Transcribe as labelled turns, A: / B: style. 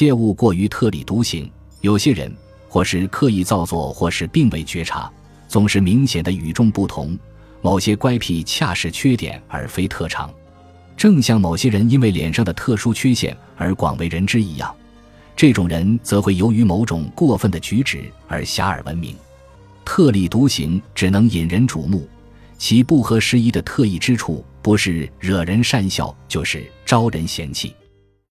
A: 切勿过于特立独行，有些人或是刻意造作，或是并未觉察，总是明显的与众不同，某些乖僻恰是缺点而非特长。正像某些人因为脸上的特殊缺陷而广为人知一样，这种人则会由于某种过分的举止而遐迩闻名。特立独行只能引人瞩目，其不合时宜的特异之处不是惹人讪笑，就是招人嫌弃。